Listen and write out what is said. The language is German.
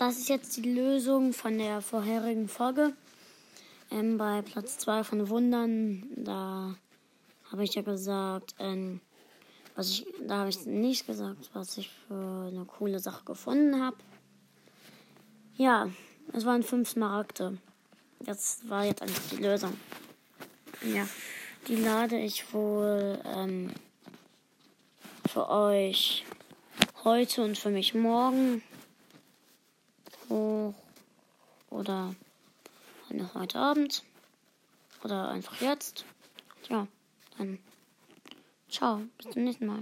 das ist jetzt die Lösung von der vorherigen Folge. Ähm, bei Platz 2 von Wundern, da habe ich ja gesagt, ähm, was ich, da habe ich nicht gesagt, was ich für eine coole Sache gefunden habe. Ja, es waren fünf Smaragde. Das war jetzt einfach die Lösung. Ja, die lade ich wohl ähm, für euch heute und für mich morgen Oder noch heute Abend. Oder einfach jetzt. Ja, dann ciao, bis zum nächsten Mal.